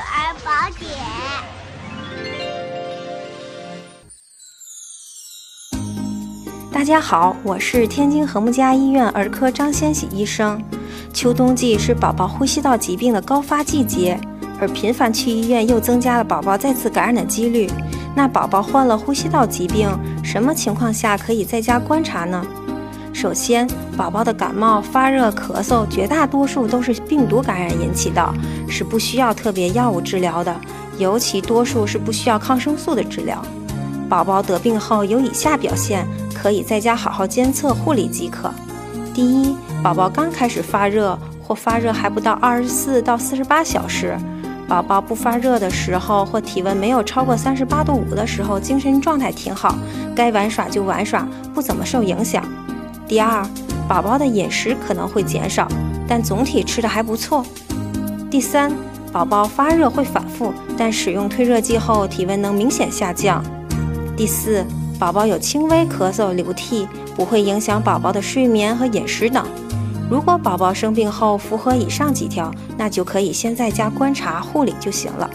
儿宝典。大家好，我是天津和睦家医院儿科张先喜医生。秋冬季是宝宝呼吸道疾病的高发季节，而频繁去医院又增加了宝宝再次感染的几率。那宝宝患了呼吸道疾病，什么情况下可以在家观察呢？首先，宝宝的感冒、发热、咳嗽，绝大多数都是病毒感染引起的，是不需要特别药物治疗的，尤其多数是不需要抗生素的治疗。宝宝得病后有以下表现，可以在家好好监测护理即可。第一，宝宝刚开始发热或发热还不到二十四到四十八小时，宝宝不发热的时候或体温没有超过三十八度五的时候，精神状态挺好，该玩耍就玩耍，不怎么受影响。第二，宝宝的饮食可能会减少，但总体吃的还不错。第三，宝宝发热会反复，但使用退热剂后体温能明显下降。第四，宝宝有轻微咳嗽、流涕，不会影响宝宝的睡眠和饮食等。如果宝宝生病后符合以上几条，那就可以先在家观察护理就行了。